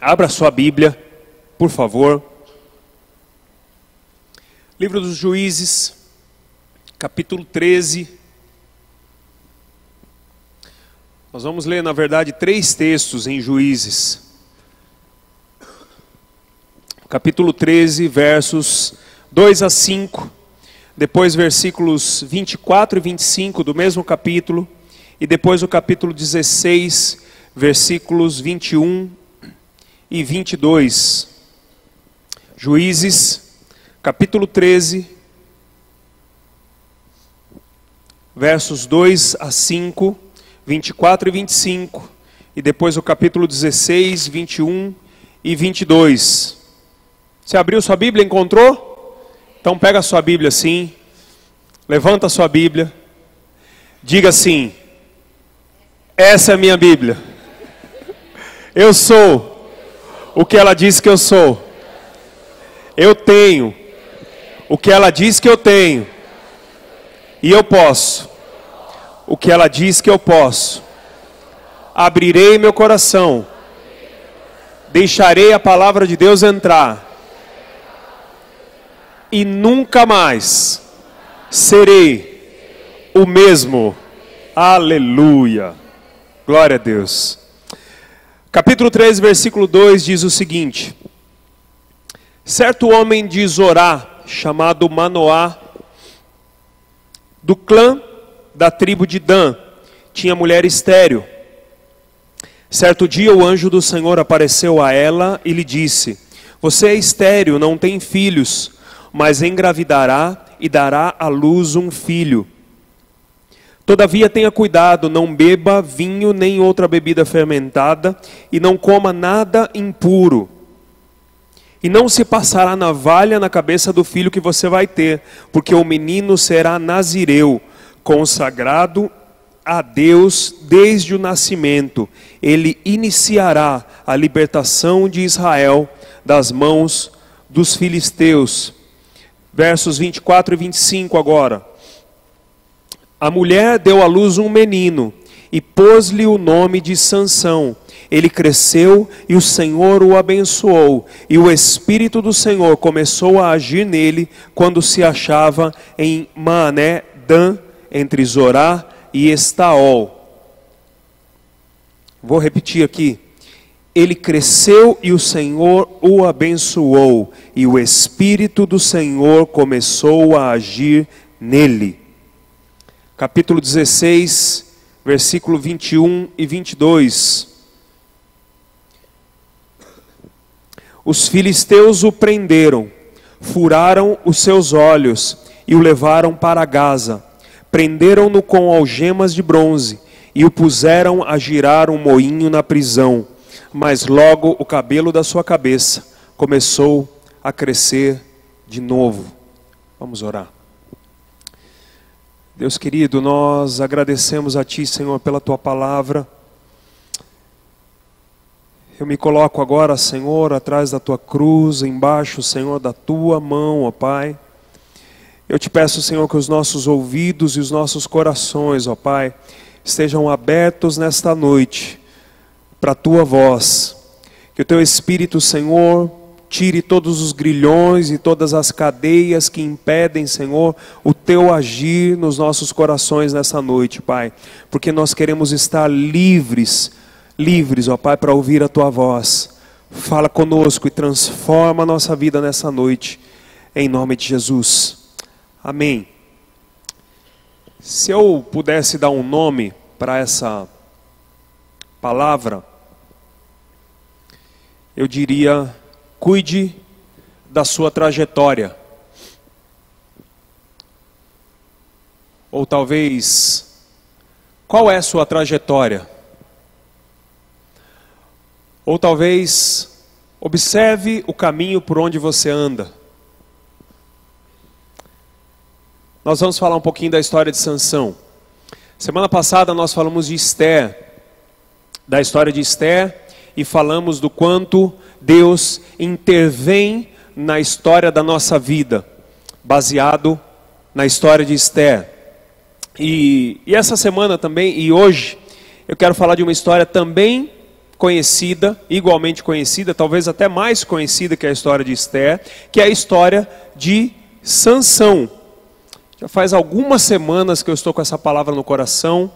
Abra sua Bíblia, por favor. Livro dos Juízes, capítulo 13. Nós vamos ler, na verdade, três textos em Juízes. Capítulo 13, versos 2 a 5. Depois, versículos 24 e 25 do mesmo capítulo. E depois, o capítulo 16, versículos 21 e 22. Juízes, capítulo 13, versos 2 a 5, 24 e 25, e depois o capítulo 16, 21 e 22. Você abriu sua Bíblia, encontrou? Então pega a sua Bíblia assim, levanta a sua Bíblia, diga assim: Essa é a minha Bíblia. Eu sou o que ela diz que eu sou. Eu tenho o que ela diz que eu tenho. E eu posso o que ela diz que eu posso. Abrirei meu coração. Deixarei a palavra de Deus entrar. E nunca mais serei o mesmo. Aleluia. Glória a Deus. Capítulo 3, versículo 2 diz o seguinte: Certo homem de Zorá, chamado Manoá, do clã da tribo de Dan, tinha mulher estéril. Certo dia o anjo do Senhor apareceu a ela e lhe disse: Você é estéril, não tem filhos, mas engravidará e dará à luz um filho. Todavia tenha cuidado, não beba vinho nem outra bebida fermentada, e não coma nada impuro. E não se passará navalha na cabeça do filho que você vai ter, porque o menino será nazireu, consagrado a Deus desde o nascimento. Ele iniciará a libertação de Israel das mãos dos filisteus. Versos 24 e 25 agora. A mulher deu à luz um menino e pôs-lhe o nome de Sansão. Ele cresceu e o Senhor o abençoou, e o espírito do Senhor começou a agir nele quando se achava em Mané Dan, entre Zorá e Estaol. Vou repetir aqui. Ele cresceu e o Senhor o abençoou, e o espírito do Senhor começou a agir nele capítulo 16, versículo 21 e 22. Os filisteus o prenderam, furaram os seus olhos e o levaram para Gaza. Prenderam-no com algemas de bronze e o puseram a girar um moinho na prisão. Mas logo o cabelo da sua cabeça começou a crescer de novo. Vamos orar. Deus querido, nós agradecemos a Ti, Senhor, pela Tua palavra. Eu me coloco agora, Senhor, atrás da Tua cruz, embaixo, Senhor, da Tua mão, ó Pai. Eu te peço, Senhor, que os nossos ouvidos e os nossos corações, ó Pai, estejam abertos nesta noite para a Tua voz. Que o Teu Espírito, Senhor, Tire todos os grilhões e todas as cadeias que impedem, Senhor, o teu agir nos nossos corações nessa noite, Pai. Porque nós queremos estar livres, livres, ó Pai, para ouvir a tua voz. Fala conosco e transforma a nossa vida nessa noite, em nome de Jesus. Amém. Se eu pudesse dar um nome para essa palavra, eu diria Cuide da sua trajetória. Ou talvez, qual é a sua trajetória? Ou talvez, observe o caminho por onde você anda. Nós vamos falar um pouquinho da história de Sansão. Semana passada nós falamos de Esther, da história de Esther, e falamos do quanto Deus intervém na história da nossa vida, baseado na história de Esther. E, e essa semana também, e hoje, eu quero falar de uma história também conhecida, igualmente conhecida, talvez até mais conhecida que a história de Esther, que é a história de Sansão. Já faz algumas semanas que eu estou com essa palavra no coração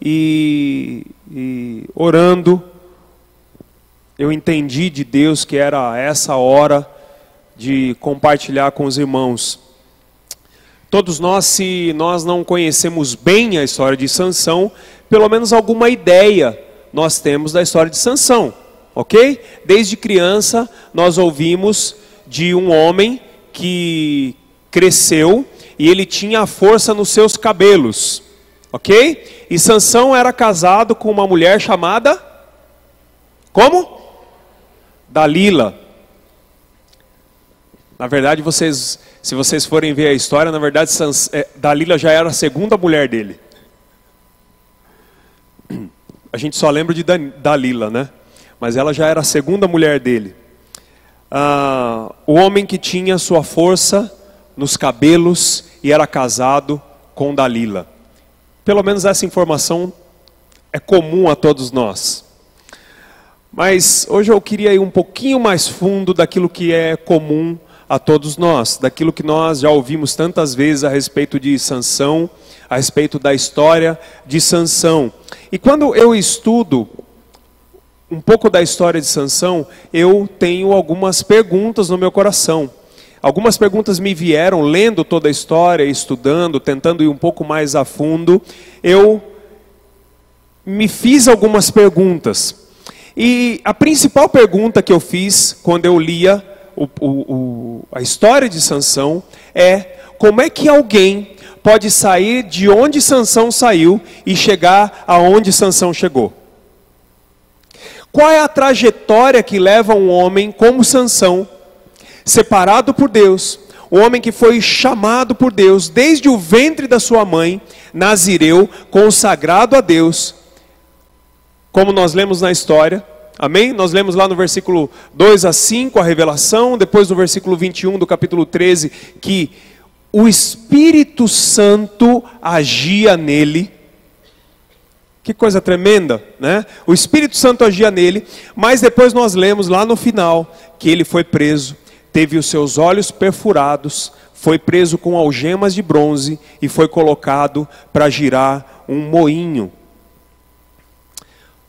e, e orando, eu entendi de Deus que era essa hora de compartilhar com os irmãos. Todos nós, se nós não conhecemos bem a história de Sansão, pelo menos alguma ideia nós temos da história de Sansão, ok? Desde criança nós ouvimos de um homem que cresceu e ele tinha a força nos seus cabelos, ok? E Sansão era casado com uma mulher chamada como? Dalila. Na verdade, vocês, se vocês forem ver a história, na verdade, Sans, é, Dalila já era a segunda mulher dele. A gente só lembra de Dalila, né? Mas ela já era a segunda mulher dele. Ah, o homem que tinha sua força nos cabelos e era casado com Dalila. Pelo menos essa informação é comum a todos nós. Mas hoje eu queria ir um pouquinho mais fundo daquilo que é comum a todos nós, daquilo que nós já ouvimos tantas vezes a respeito de Sansão, a respeito da história de Sansão. E quando eu estudo um pouco da história de Sansão, eu tenho algumas perguntas no meu coração. Algumas perguntas me vieram lendo toda a história, estudando, tentando ir um pouco mais a fundo. Eu me fiz algumas perguntas. E a principal pergunta que eu fiz quando eu lia o, o, o, a história de Sansão é como é que alguém pode sair de onde Sansão saiu e chegar aonde Sansão chegou? Qual é a trajetória que leva um homem como Sansão, separado por Deus, o homem que foi chamado por Deus desde o ventre da sua mãe, Nazireu, consagrado a Deus, como nós lemos na história, Amém? Nós lemos lá no versículo 2 a 5 a revelação, depois no versículo 21 do capítulo 13 que o Espírito Santo agia nele. Que coisa tremenda, né? O Espírito Santo agia nele, mas depois nós lemos lá no final que ele foi preso, teve os seus olhos perfurados, foi preso com algemas de bronze e foi colocado para girar um moinho.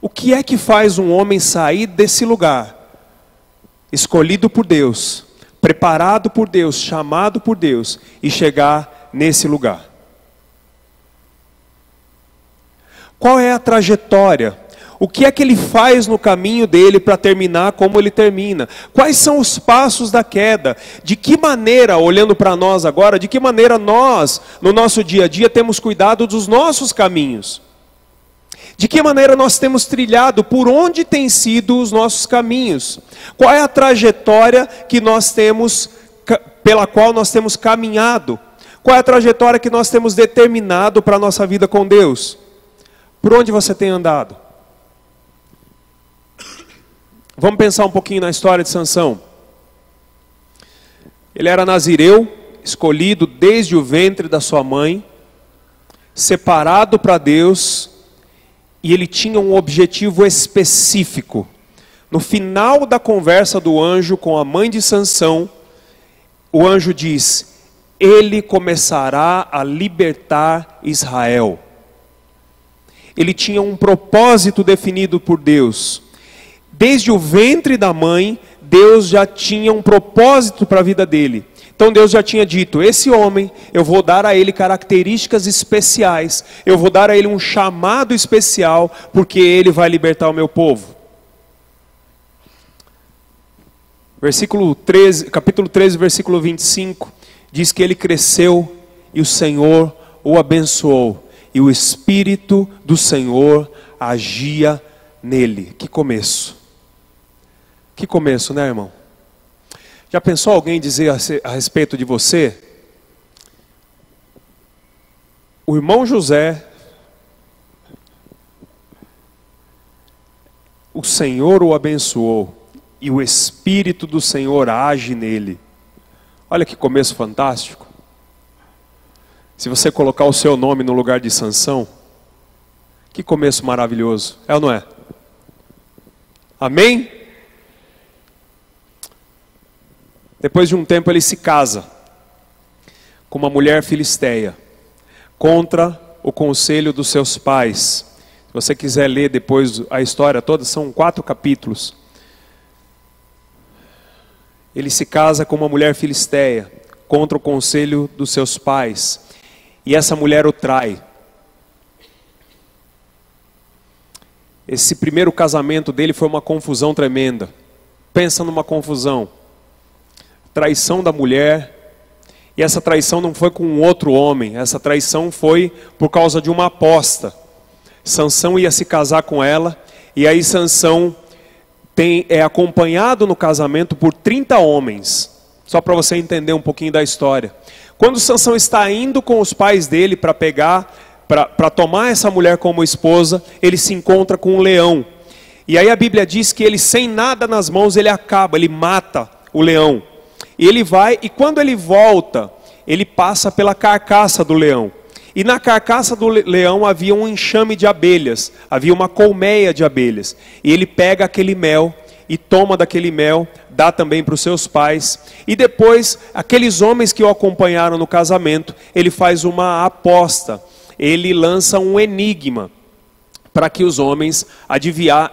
O que é que faz um homem sair desse lugar, escolhido por Deus, preparado por Deus, chamado por Deus, e chegar nesse lugar? Qual é a trajetória? O que é que ele faz no caminho dele para terminar como ele termina? Quais são os passos da queda? De que maneira, olhando para nós agora, de que maneira nós, no nosso dia a dia, temos cuidado dos nossos caminhos? De que maneira nós temos trilhado, por onde têm sido os nossos caminhos? Qual é a trajetória que nós temos, pela qual nós temos caminhado? Qual é a trajetória que nós temos determinado para a nossa vida com Deus? Por onde você tem andado? Vamos pensar um pouquinho na história de Sansão. Ele era nazireu, escolhido desde o ventre da sua mãe, separado para Deus, e ele tinha um objetivo específico. No final da conversa do anjo com a mãe de Sansão, o anjo diz: Ele começará a libertar Israel. Ele tinha um propósito definido por Deus. Desde o ventre da mãe, Deus já tinha um propósito para a vida dele. Então Deus já tinha dito: esse homem, eu vou dar a ele características especiais, eu vou dar a ele um chamado especial, porque ele vai libertar o meu povo. Versículo 13, capítulo 13, versículo 25, diz que ele cresceu e o Senhor o abençoou, e o Espírito do Senhor agia nele. Que começo! Que começo, né, irmão? Já pensou alguém dizer a respeito de você? O irmão José, o Senhor o abençoou e o Espírito do Senhor age nele. Olha que começo fantástico. Se você colocar o seu nome no lugar de Sansão, que começo maravilhoso, é ou não é? Amém? Depois de um tempo ele se casa com uma mulher filisteia contra o conselho dos seus pais. Se você quiser ler depois a história toda, são quatro capítulos. Ele se casa com uma mulher filisteia contra o conselho dos seus pais. E essa mulher o trai. Esse primeiro casamento dele foi uma confusão tremenda. Pensa numa confusão. Traição da mulher. E essa traição não foi com outro homem, essa traição foi por causa de uma aposta. Sansão ia se casar com ela, e aí Sansão tem, é acompanhado no casamento por 30 homens. Só para você entender um pouquinho da história. Quando Sansão está indo com os pais dele para pegar para tomar essa mulher como esposa, ele se encontra com um leão. E aí a Bíblia diz que ele, sem nada nas mãos, ele acaba, ele mata o leão. E ele vai, e quando ele volta, ele passa pela carcaça do leão. E na carcaça do leão havia um enxame de abelhas, havia uma colmeia de abelhas. E ele pega aquele mel e toma daquele mel, dá também para os seus pais. E depois, aqueles homens que o acompanharam no casamento, ele faz uma aposta ele lança um enigma para que os homens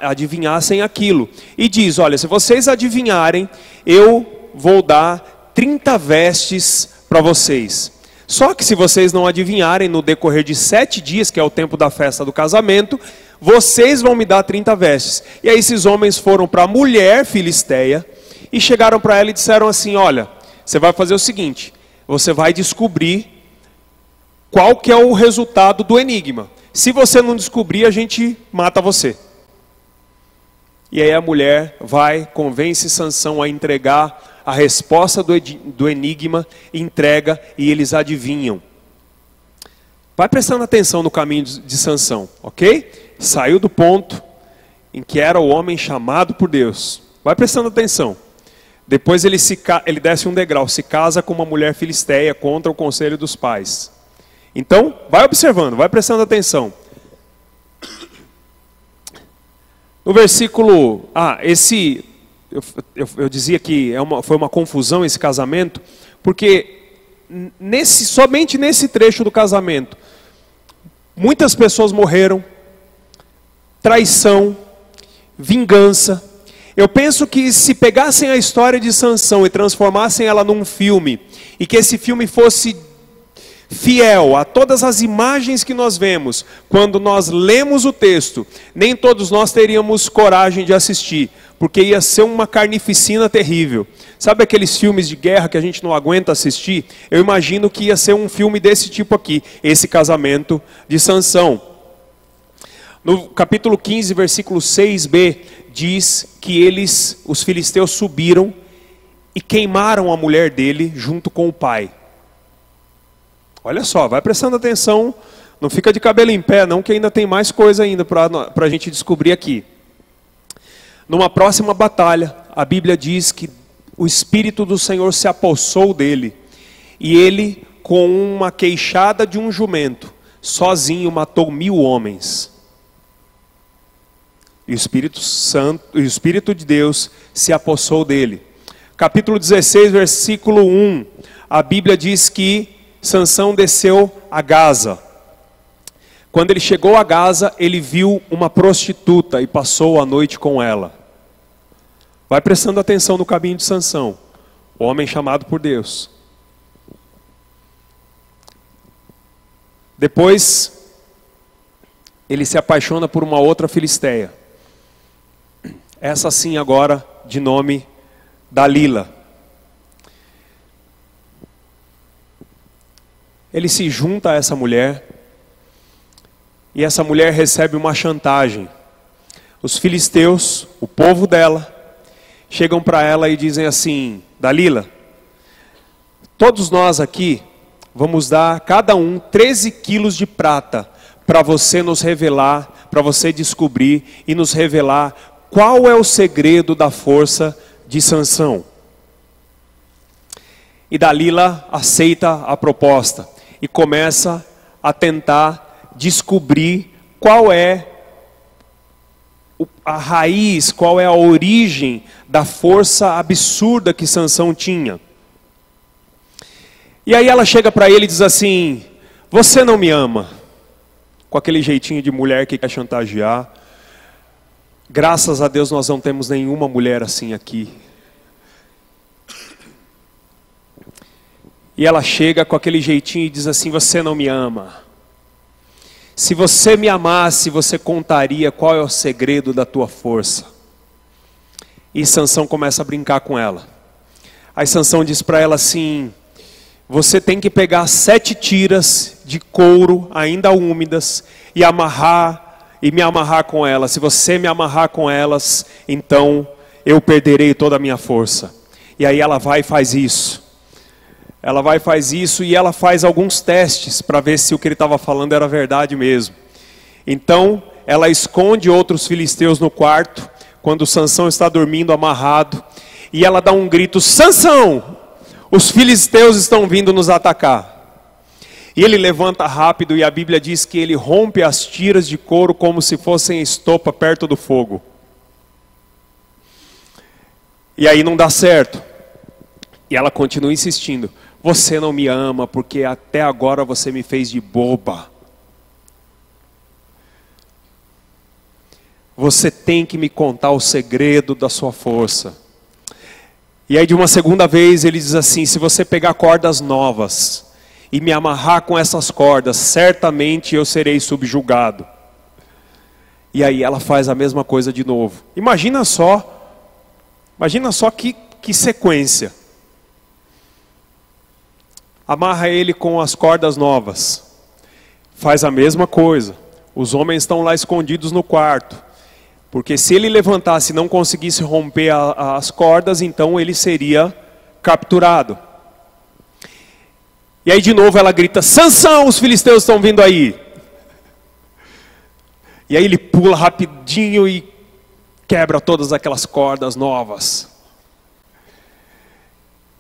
adivinhassem aquilo. E diz: Olha, se vocês adivinharem, eu vou dar 30 vestes para vocês. Só que se vocês não adivinharem no decorrer de sete dias, que é o tempo da festa do casamento, vocês vão me dar 30 vestes. E aí esses homens foram para a mulher filisteia e chegaram para ela e disseram assim: Olha, você vai fazer o seguinte, você vai descobrir qual que é o resultado do enigma. Se você não descobrir, a gente mata você. E aí a mulher vai, convence Sansão a entregar a resposta do, do enigma, entrega e eles adivinham. Vai prestando atenção no caminho de Sansão, ok? Saiu do ponto em que era o homem chamado por Deus. Vai prestando atenção. Depois ele, se, ele desce um degrau, se casa com uma mulher filisteia contra o conselho dos pais. Então, vai observando, vai prestando atenção. No versículo. Ah, esse. Eu, eu, eu dizia que é uma, foi uma confusão esse casamento, porque nesse, somente nesse trecho do casamento, muitas pessoas morreram, traição, vingança. Eu penso que se pegassem a história de Sansão e transformassem ela num filme, e que esse filme fosse fiel a todas as imagens que nós vemos, quando nós lemos o texto, nem todos nós teríamos coragem de assistir, porque ia ser uma carnificina terrível. Sabe aqueles filmes de guerra que a gente não aguenta assistir? Eu imagino que ia ser um filme desse tipo aqui, esse casamento de Sansão. No capítulo 15, versículo 6b, diz que eles, os filisteus, subiram e queimaram a mulher dele junto com o pai. Olha só, vai prestando atenção, não fica de cabelo em pé, não, que ainda tem mais coisa ainda para a gente descobrir aqui. Numa próxima batalha, a Bíblia diz que o Espírito do Senhor se apossou dele, e ele, com uma queixada de um jumento, sozinho matou mil homens. E o Espírito Santo, o Espírito de Deus se apossou dele. Capítulo 16, versículo 1. A Bíblia diz que Sansão desceu a Gaza. Quando ele chegou a Gaza, ele viu uma prostituta e passou a noite com ela. Vai prestando atenção no caminho de Sansão, o homem chamado por Deus. Depois, ele se apaixona por uma outra filisteia. Essa sim agora de nome Dalila. Ele se junta a essa mulher e essa mulher recebe uma chantagem. Os filisteus, o povo dela, chegam para ela e dizem assim: Dalila, todos nós aqui vamos dar cada um 13 quilos de prata para você nos revelar, para você descobrir e nos revelar qual é o segredo da força de Sansão. E Dalila aceita a proposta e começa a tentar descobrir qual é a raiz, qual é a origem da força absurda que Sansão tinha. E aí ela chega para ele e diz assim: Você não me ama? Com aquele jeitinho de mulher que quer chantagear. Graças a Deus nós não temos nenhuma mulher assim aqui. E ela chega com aquele jeitinho e diz assim: Você não me ama. Se você me amasse, você contaria qual é o segredo da tua força. E Sansão começa a brincar com ela. Aí Sansão diz para ela assim: Você tem que pegar sete tiras de couro ainda úmidas e amarrar e me amarrar com elas. Se você me amarrar com elas, então eu perderei toda a minha força. E aí ela vai e faz isso. Ela vai faz isso e ela faz alguns testes para ver se o que ele estava falando era verdade mesmo. Então, ela esconde outros filisteus no quarto, quando Sansão está dormindo amarrado, e ela dá um grito: "Sansão! Os filisteus estão vindo nos atacar!" E ele levanta rápido, e a Bíblia diz que ele rompe as tiras de couro como se fossem estopa perto do fogo. E aí não dá certo. E ela continua insistindo: Você não me ama, porque até agora você me fez de boba. Você tem que me contar o segredo da sua força. E aí, de uma segunda vez, ele diz assim: Se você pegar cordas novas e me amarrar com essas cordas, certamente eu serei subjugado. E aí ela faz a mesma coisa de novo. Imagina só, imagina só que, que sequência. Amarra ele com as cordas novas. Faz a mesma coisa. Os homens estão lá escondidos no quarto. Porque se ele levantasse e não conseguisse romper a, as cordas, então ele seria capturado. E aí de novo ela grita: Sansão, os filisteus estão vindo aí. E aí ele pula rapidinho e quebra todas aquelas cordas novas.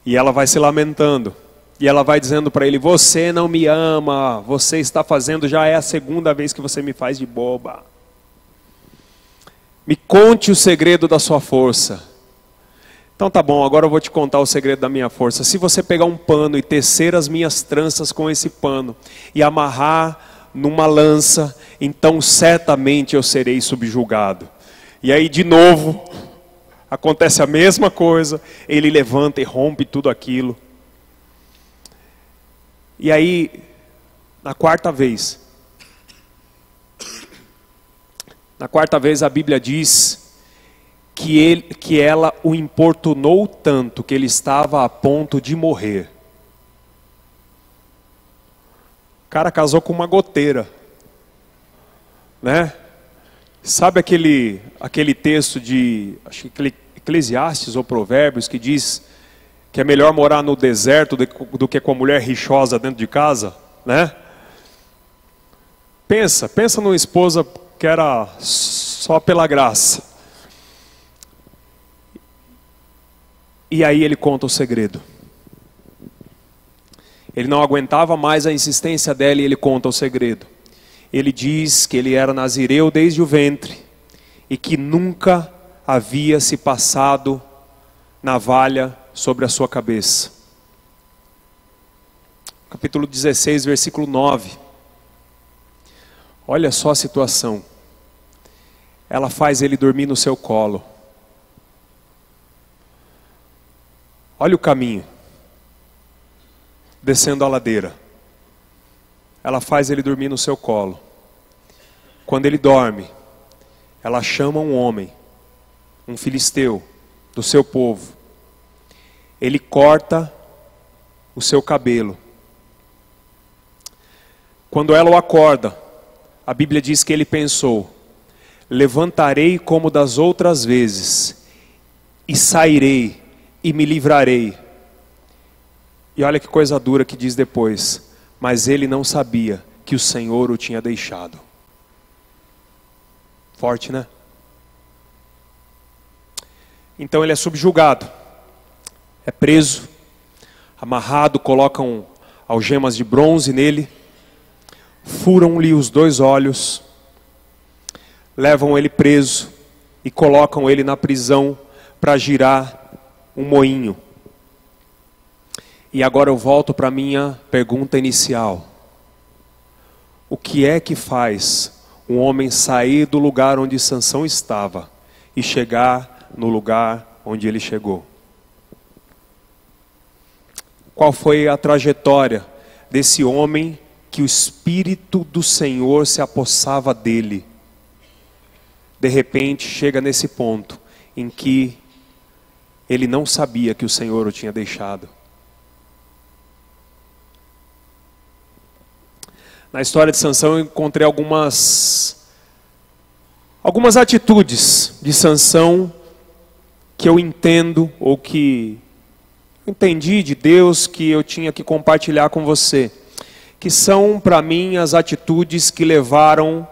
E ela vai se lamentando. E ela vai dizendo para ele: Você não me ama, você está fazendo, já é a segunda vez que você me faz de boba. Me conte o segredo da sua força. Então tá bom, agora eu vou te contar o segredo da minha força. Se você pegar um pano e tecer as minhas tranças com esse pano e amarrar numa lança, então certamente eu serei subjugado. E aí de novo acontece a mesma coisa, ele levanta e rompe tudo aquilo. E aí na quarta vez, na quarta vez a Bíblia diz que, ele, que ela o importunou tanto que ele estava a ponto de morrer. O cara casou com uma goteira, né? Sabe aquele, aquele texto de, acho que Eclesiastes ou Provérbios que diz que é melhor morar no deserto do, que com a mulher rixosa dentro de casa, né? Pensa, pensa numa esposa que era só pela graça. E aí ele conta o segredo. Ele não aguentava mais a insistência dela e ele conta o segredo. Ele diz que ele era nazireu desde o ventre e que nunca havia se passado navalha sobre a sua cabeça. Capítulo 16, versículo 9. Olha só a situação. Ela faz ele dormir no seu colo. Olha o caminho, descendo a ladeira. Ela faz ele dormir no seu colo. Quando ele dorme, ela chama um homem, um filisteu, do seu povo. Ele corta o seu cabelo. Quando ela o acorda, a Bíblia diz que ele pensou: levantarei como das outras vezes e sairei e me livrarei. E olha que coisa dura que diz depois: Mas ele não sabia que o Senhor o tinha deixado. Forte, né? Então ele é subjugado, é preso, amarrado, colocam algemas de bronze nele, furam-lhe os dois olhos, levam ele preso e colocam ele na prisão para girar um moinho. E agora eu volto para a minha pergunta inicial. O que é que faz um homem sair do lugar onde Sansão estava e chegar no lugar onde ele chegou? Qual foi a trajetória desse homem que o Espírito do Senhor se apossava dele? De repente chega nesse ponto em que ele não sabia que o Senhor o tinha deixado. Na história de Sansão eu encontrei algumas algumas atitudes de Sansão que eu entendo ou que entendi de Deus que eu tinha que compartilhar com você, que são para mim as atitudes que levaram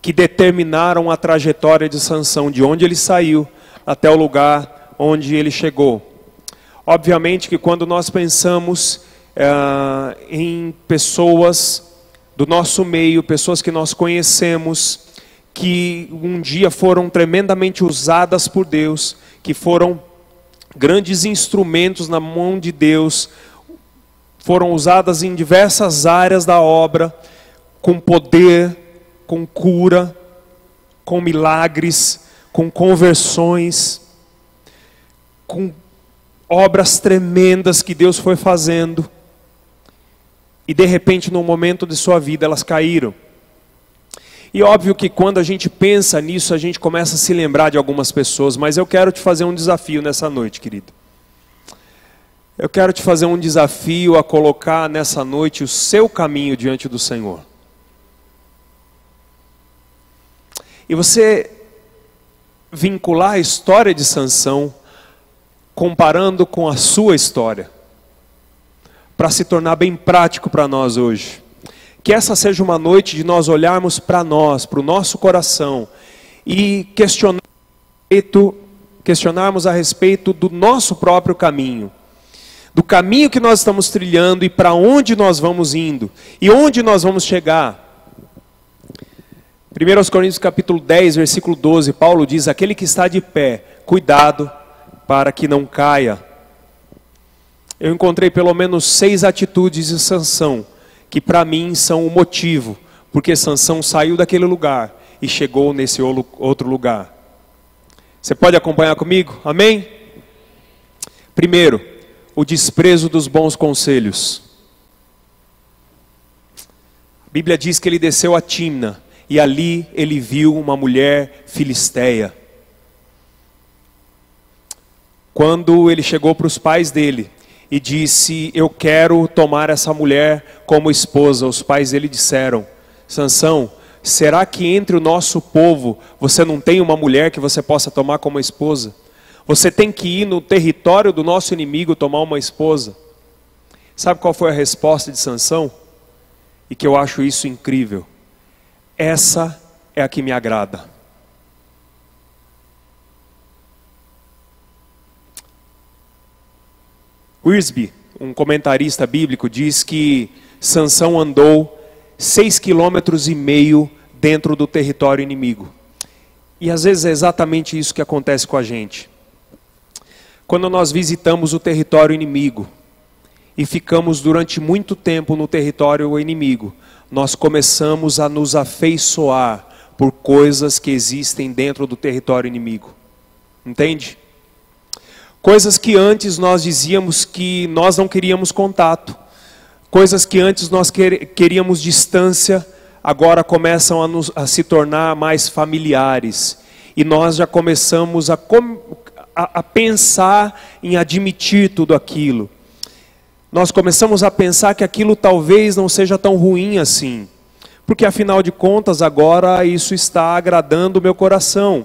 que determinaram a trajetória de Sansão, de onde ele saiu até o lugar onde ele chegou. Obviamente que quando nós pensamos uh, em pessoas do nosso meio, pessoas que nós conhecemos, que um dia foram tremendamente usadas por Deus, que foram grandes instrumentos na mão de Deus, foram usadas em diversas áreas da obra, com poder, com cura, com milagres, com conversões, com obras tremendas que Deus foi fazendo. E de repente, no momento de sua vida, elas caíram. E óbvio que quando a gente pensa nisso, a gente começa a se lembrar de algumas pessoas, mas eu quero te fazer um desafio nessa noite, querido. Eu quero te fazer um desafio a colocar nessa noite o seu caminho diante do Senhor. E você vincular a história de Sansão comparando com a sua história, para se tornar bem prático para nós hoje. Que essa seja uma noite de nós olharmos para nós, para o nosso coração e questionar, questionarmos a respeito do nosso próprio caminho, do caminho que nós estamos trilhando e para onde nós vamos indo e onde nós vamos chegar. 1 Coríntios capítulo 10, versículo 12, Paulo diz: Aquele que está de pé, cuidado para que não caia. Eu encontrei pelo menos seis atitudes de Sansão que para mim são o motivo porque Sansão saiu daquele lugar e chegou nesse outro lugar. Você pode acompanhar comigo? Amém? Primeiro, o desprezo dos bons conselhos. A Bíblia diz que ele desceu a Timna e ali ele viu uma mulher filisteia. Quando ele chegou para os pais dele, e disse: Eu quero tomar essa mulher como esposa. Os pais dele disseram: Sansão, será que entre o nosso povo você não tem uma mulher que você possa tomar como esposa? Você tem que ir no território do nosso inimigo tomar uma esposa. Sabe qual foi a resposta de Sansão? E que eu acho isso incrível. Essa é a que me agrada. Wiersbe, um comentarista bíblico, diz que Sansão andou seis quilômetros e meio dentro do território inimigo. E às vezes é exatamente isso que acontece com a gente. Quando nós visitamos o território inimigo e ficamos durante muito tempo no território inimigo, nós começamos a nos afeiçoar por coisas que existem dentro do território inimigo. Entende? Coisas que antes nós dizíamos que nós não queríamos contato. Coisas que antes nós queríamos distância, agora começam a, nos, a se tornar mais familiares. E nós já começamos a, a, a pensar em admitir tudo aquilo. Nós começamos a pensar que aquilo talvez não seja tão ruim assim. Porque afinal de contas, agora isso está agradando o meu coração.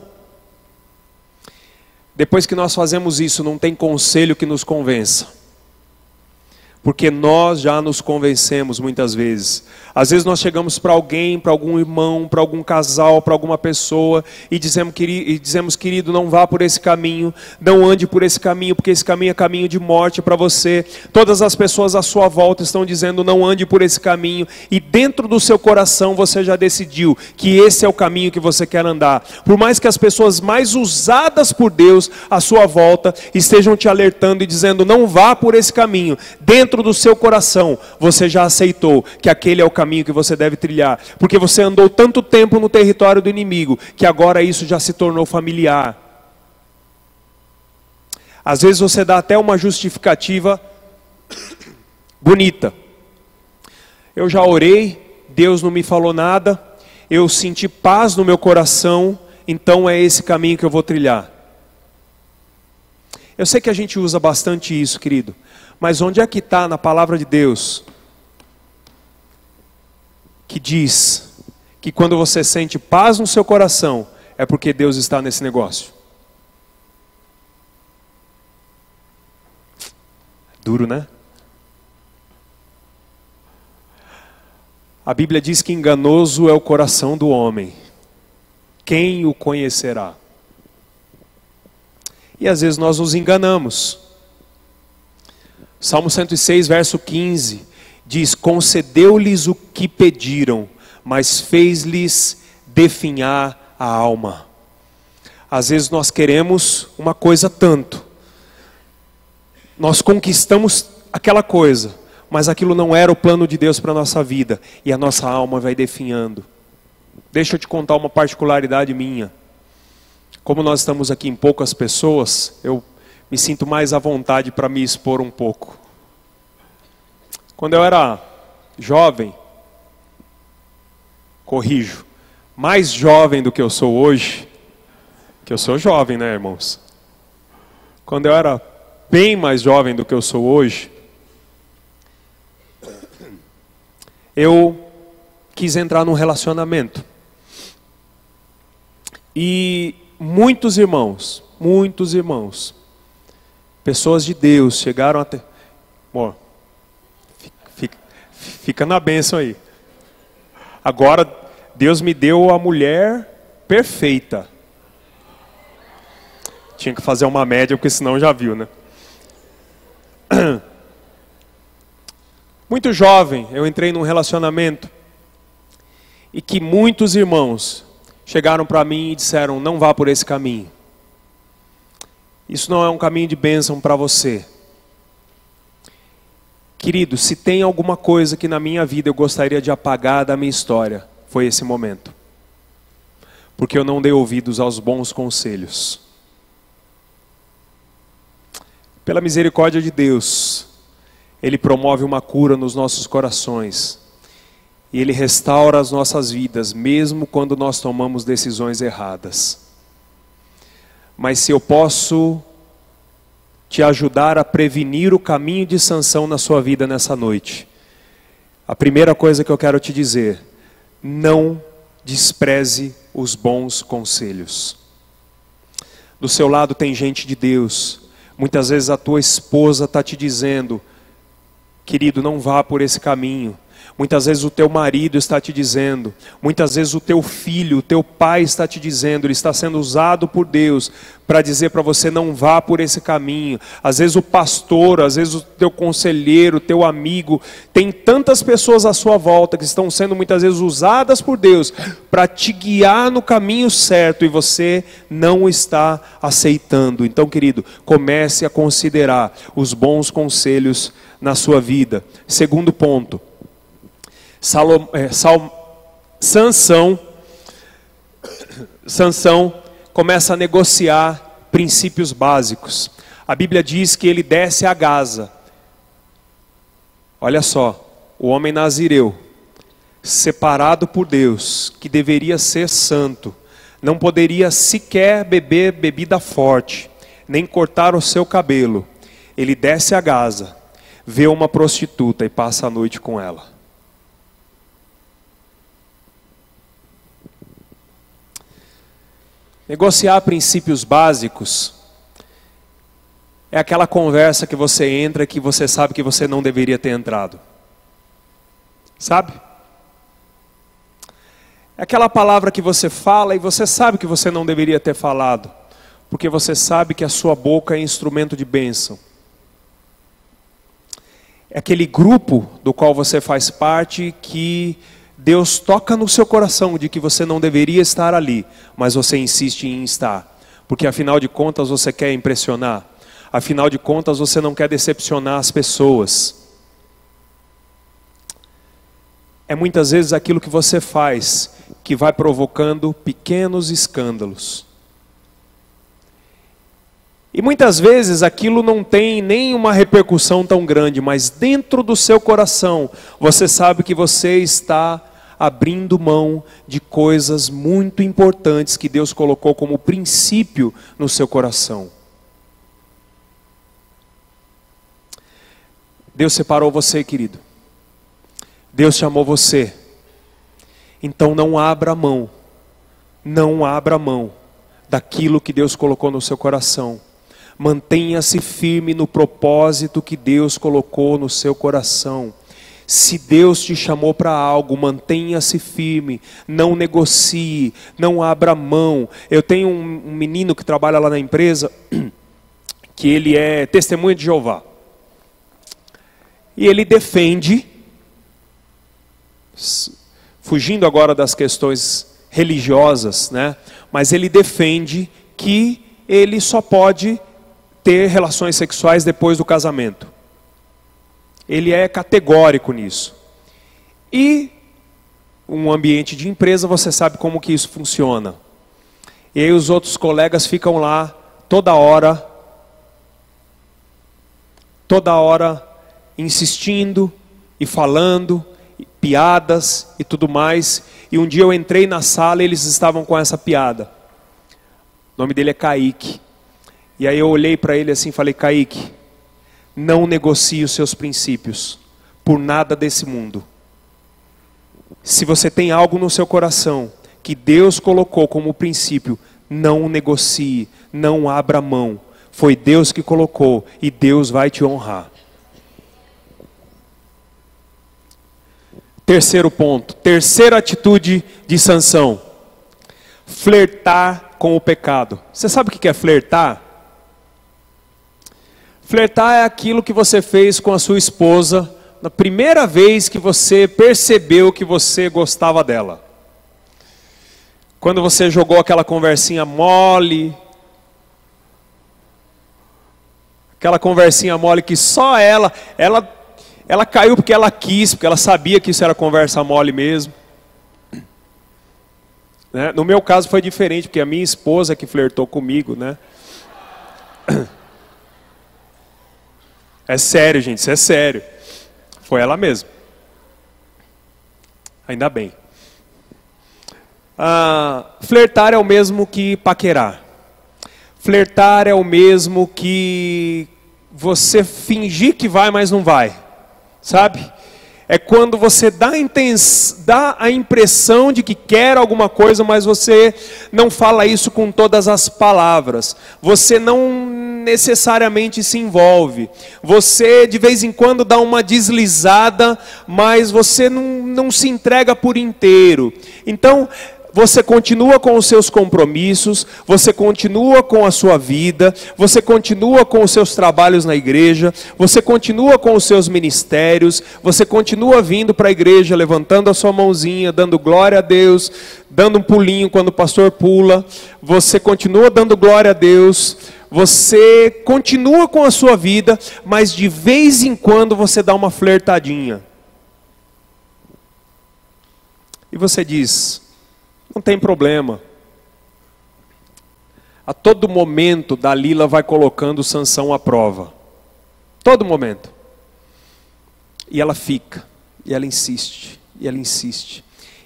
Depois que nós fazemos isso, não tem conselho que nos convença. Porque nós já nos convencemos muitas vezes. Às vezes nós chegamos para alguém, para algum irmão, para algum casal, para alguma pessoa e dizemos, e dizemos, querido, não vá por esse caminho, não ande por esse caminho, porque esse caminho é caminho de morte para você. Todas as pessoas à sua volta estão dizendo, não ande por esse caminho, e dentro do seu coração você já decidiu que esse é o caminho que você quer andar. Por mais que as pessoas mais usadas por Deus à sua volta estejam te alertando e dizendo, não vá por esse caminho, dentro do seu coração você já aceitou que aquele é o caminho que você deve trilhar, porque você andou tanto tempo no território do inimigo que agora isso já se tornou familiar. Às vezes você dá até uma justificativa bonita. Eu já orei, Deus não me falou nada, eu senti paz no meu coração, então é esse caminho que eu vou trilhar. Eu sei que a gente usa bastante isso, querido, mas onde é que está na palavra de Deus que diz que quando você sente paz no seu coração, é porque Deus está nesse negócio? Duro, né? A Bíblia diz que enganoso é o coração do homem. Quem o conhecerá? E às vezes nós nos enganamos. Salmo 106, verso 15, diz: Concedeu-lhes o que pediram, mas fez-lhes definhar a alma. Às vezes nós queremos uma coisa tanto, nós conquistamos aquela coisa, mas aquilo não era o plano de Deus para a nossa vida, e a nossa alma vai definhando. Deixa eu te contar uma particularidade minha. Como nós estamos aqui em poucas pessoas, eu me sinto mais à vontade para me expor um pouco. Quando eu era jovem, corrijo, mais jovem do que eu sou hoje, que eu sou jovem, né, irmãos? Quando eu era bem mais jovem do que eu sou hoje, eu quis entrar num relacionamento. E muitos irmãos, muitos irmãos, pessoas de Deus chegaram até. Bom, fica, fica na bênção aí. Agora, Deus me deu a mulher perfeita. Tinha que fazer uma média, porque senão já viu, né? Muito jovem, eu entrei num relacionamento e que muitos irmãos chegaram para mim e disseram: não vá por esse caminho. Isso não é um caminho de bênção para você. Querido, se tem alguma coisa que na minha vida eu gostaria de apagar da minha história, foi esse momento. Porque eu não dei ouvidos aos bons conselhos. Pela misericórdia de Deus, Ele promove uma cura nos nossos corações e Ele restaura as nossas vidas, mesmo quando nós tomamos decisões erradas. Mas se eu posso te ajudar a prevenir o caminho de sanção na sua vida nessa noite, a primeira coisa que eu quero te dizer, não despreze os bons conselhos. Do seu lado tem gente de Deus, muitas vezes a tua esposa está te dizendo, querido, não vá por esse caminho Muitas vezes o teu marido está te dizendo, muitas vezes o teu filho, o teu pai está te dizendo, ele está sendo usado por Deus para dizer para você não vá por esse caminho. Às vezes o pastor, às vezes o teu conselheiro, o teu amigo, tem tantas pessoas à sua volta que estão sendo muitas vezes usadas por Deus para te guiar no caminho certo e você não está aceitando. Então, querido, comece a considerar os bons conselhos na sua vida. Segundo ponto, Salom, é, Sal, Sansão, Sansão começa a negociar princípios básicos. A Bíblia diz que ele desce a Gaza. Olha só, o homem nazireu, separado por Deus, que deveria ser santo, não poderia sequer beber bebida forte, nem cortar o seu cabelo. Ele desce a Gaza, vê uma prostituta e passa a noite com ela. Negociar princípios básicos É aquela conversa que você entra que você sabe que você não deveria ter entrado. Sabe? É aquela palavra que você fala e você sabe que você não deveria ter falado, porque você sabe que a sua boca é instrumento de bênção. É aquele grupo do qual você faz parte que Deus toca no seu coração de que você não deveria estar ali, mas você insiste em estar, porque afinal de contas você quer impressionar, afinal de contas você não quer decepcionar as pessoas. É muitas vezes aquilo que você faz que vai provocando pequenos escândalos. E muitas vezes aquilo não tem nem uma repercussão tão grande, mas dentro do seu coração você sabe que você está abrindo mão de coisas muito importantes que Deus colocou como princípio no seu coração. Deus separou você, querido. Deus chamou você. Então não abra mão, não abra mão daquilo que Deus colocou no seu coração. Mantenha-se firme no propósito que Deus colocou no seu coração. Se Deus te chamou para algo, mantenha-se firme, não negocie, não abra mão. Eu tenho um, menino que trabalha lá na empresa, que ele é testemunha de Jeová. E ele defende fugindo agora das questões religiosas, né? Mas ele defende que ele só pode ter relações sexuais depois do casamento. Ele é categórico nisso. E um ambiente de empresa, você sabe como que isso funciona. E aí os outros colegas ficam lá toda hora toda hora insistindo e falando piadas e tudo mais. E um dia eu entrei na sala e eles estavam com essa piada. O nome dele é Kaique. E aí eu olhei para ele assim e falei: Kaique, não negocie os seus princípios por nada desse mundo. Se você tem algo no seu coração que Deus colocou como princípio, não negocie, não abra mão. Foi Deus que colocou e Deus vai te honrar. Terceiro ponto, terceira atitude de sanção: flertar com o pecado. Você sabe o que é flertar? Flertar é aquilo que você fez com a sua esposa na primeira vez que você percebeu que você gostava dela. Quando você jogou aquela conversinha mole, aquela conversinha mole que só ela, ela ela caiu porque ela quis, porque ela sabia que isso era conversa mole mesmo. Né? No meu caso foi diferente, porque a minha esposa que flertou comigo, né? É sério, gente, isso é sério. Foi ela mesma. Ainda bem. Ah, flertar é o mesmo que paquerar. Flertar é o mesmo que você fingir que vai, mas não vai sabe? É quando você dá, dá a impressão de que quer alguma coisa, mas você não fala isso com todas as palavras. Você não necessariamente se envolve. Você de vez em quando dá uma deslizada, mas você não, não se entrega por inteiro. Então, você continua com os seus compromissos, você continua com a sua vida, você continua com os seus trabalhos na igreja, você continua com os seus ministérios, você continua vindo para a igreja, levantando a sua mãozinha, dando glória a Deus, dando um pulinho quando o pastor pula, você continua dando glória a Deus, você continua com a sua vida, mas de vez em quando você dá uma flertadinha. E você diz: não tem problema. A todo momento, Dalila vai colocando Sansão à prova. Todo momento. E ela fica, e ela insiste, e ela insiste.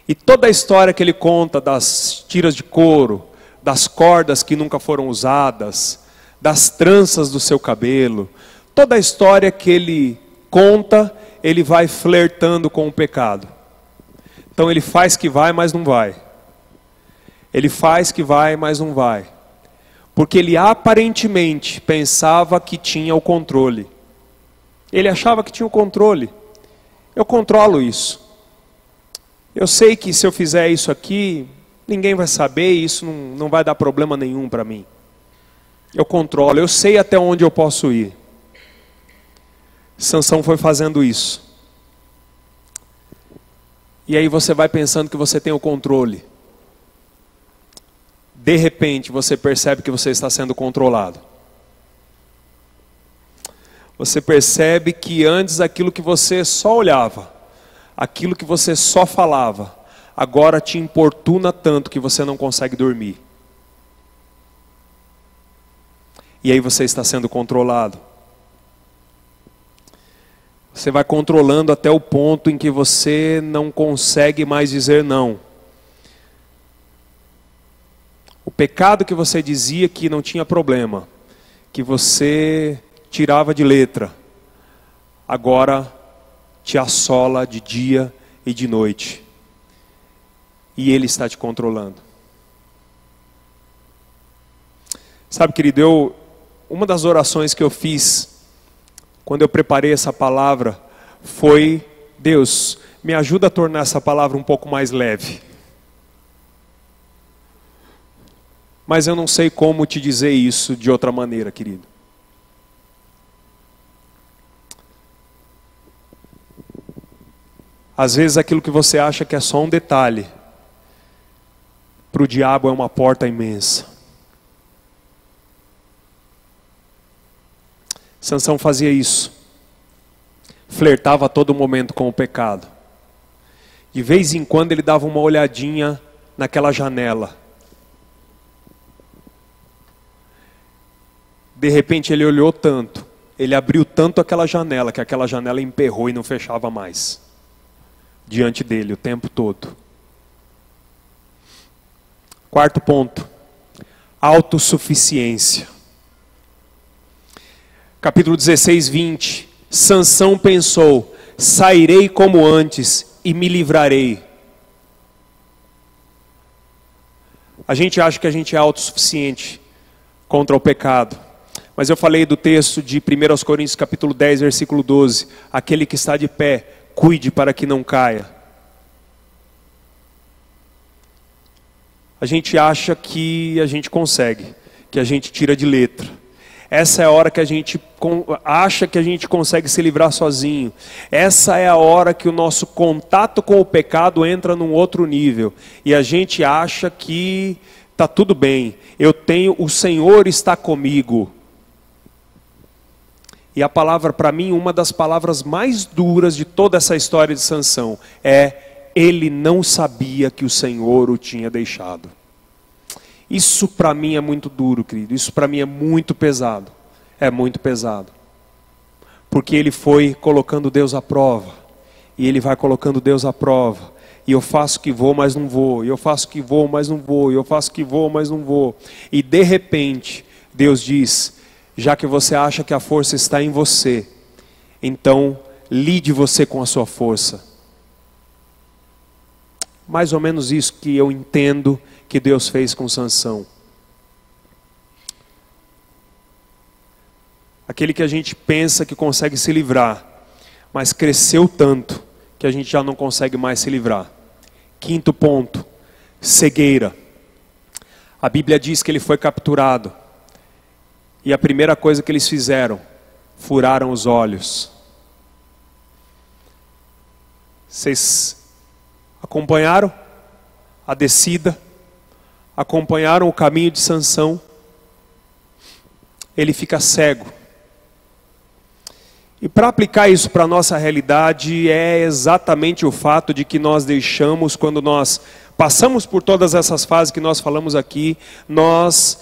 E toda a história que ele conta das tiras de couro, das cordas que nunca foram usadas, das tranças do seu cabelo, toda a história que ele conta, ele vai flertando com o pecado. Então ele faz que vai, mas não vai. Ele faz que vai, mas não vai. Porque ele aparentemente pensava que tinha o controle. Ele achava que tinha o controle. Eu controlo isso. Eu sei que se eu fizer isso aqui, ninguém vai saber, isso não, não vai dar problema nenhum para mim. Eu controlo, eu sei até onde eu posso ir. Sansão foi fazendo isso. E aí você vai pensando que você tem o controle. De repente você percebe que você está sendo controlado. Você percebe que antes aquilo que você só olhava, aquilo que você só falava, agora te importuna tanto que você não consegue dormir. E aí você está sendo controlado. Você vai controlando até o ponto em que você não consegue mais dizer não. O pecado que você dizia que não tinha problema, que você tirava de letra, agora te assola de dia e de noite. E Ele está te controlando. Sabe, querido, eu, uma das orações que eu fiz quando eu preparei essa palavra, foi: Deus, me ajuda a tornar essa palavra um pouco mais leve. Mas eu não sei como te dizer isso de outra maneira, querido. Às vezes aquilo que você acha que é só um detalhe, para o diabo é uma porta imensa. Sansão fazia isso. Flertava a todo momento com o pecado. De vez em quando ele dava uma olhadinha naquela janela. De repente ele olhou tanto, ele abriu tanto aquela janela que aquela janela emperrou e não fechava mais. Diante dele o tempo todo. Quarto ponto: autossuficiência capítulo 16, 20. Sansão pensou: sairei como antes e me livrarei. A gente acha que a gente é autossuficiente contra o pecado. Mas eu falei do texto de 1 Coríntios capítulo 10, versículo 12. Aquele que está de pé, cuide para que não caia. A gente acha que a gente consegue, que a gente tira de letra. Essa é a hora que a gente acha que a gente consegue se livrar sozinho. Essa é a hora que o nosso contato com o pecado entra num outro nível. E a gente acha que está tudo bem. Eu tenho, o Senhor está comigo. E a palavra, para mim, uma das palavras mais duras de toda essa história de Sansão é: ele não sabia que o Senhor o tinha deixado. Isso para mim é muito duro, querido. Isso para mim é muito pesado. É muito pesado. Porque ele foi colocando Deus à prova. E ele vai colocando Deus à prova. E eu faço que vou, mas não vou. E eu faço que vou, mas não vou. E eu faço que vou, mas não vou. E de repente, Deus diz: já que você acha que a força está em você, então lide você com a sua força. Mais ou menos isso que eu entendo que Deus fez com Sansão. Aquele que a gente pensa que consegue se livrar, mas cresceu tanto que a gente já não consegue mais se livrar. Quinto ponto: cegueira. A Bíblia diz que ele foi capturado. E a primeira coisa que eles fizeram, furaram os olhos. Vocês acompanharam a descida? Acompanharam o caminho de Sansão, ele fica cego. E para aplicar isso para a nossa realidade é exatamente o fato de que nós deixamos, quando nós passamos por todas essas fases que nós falamos aqui, nós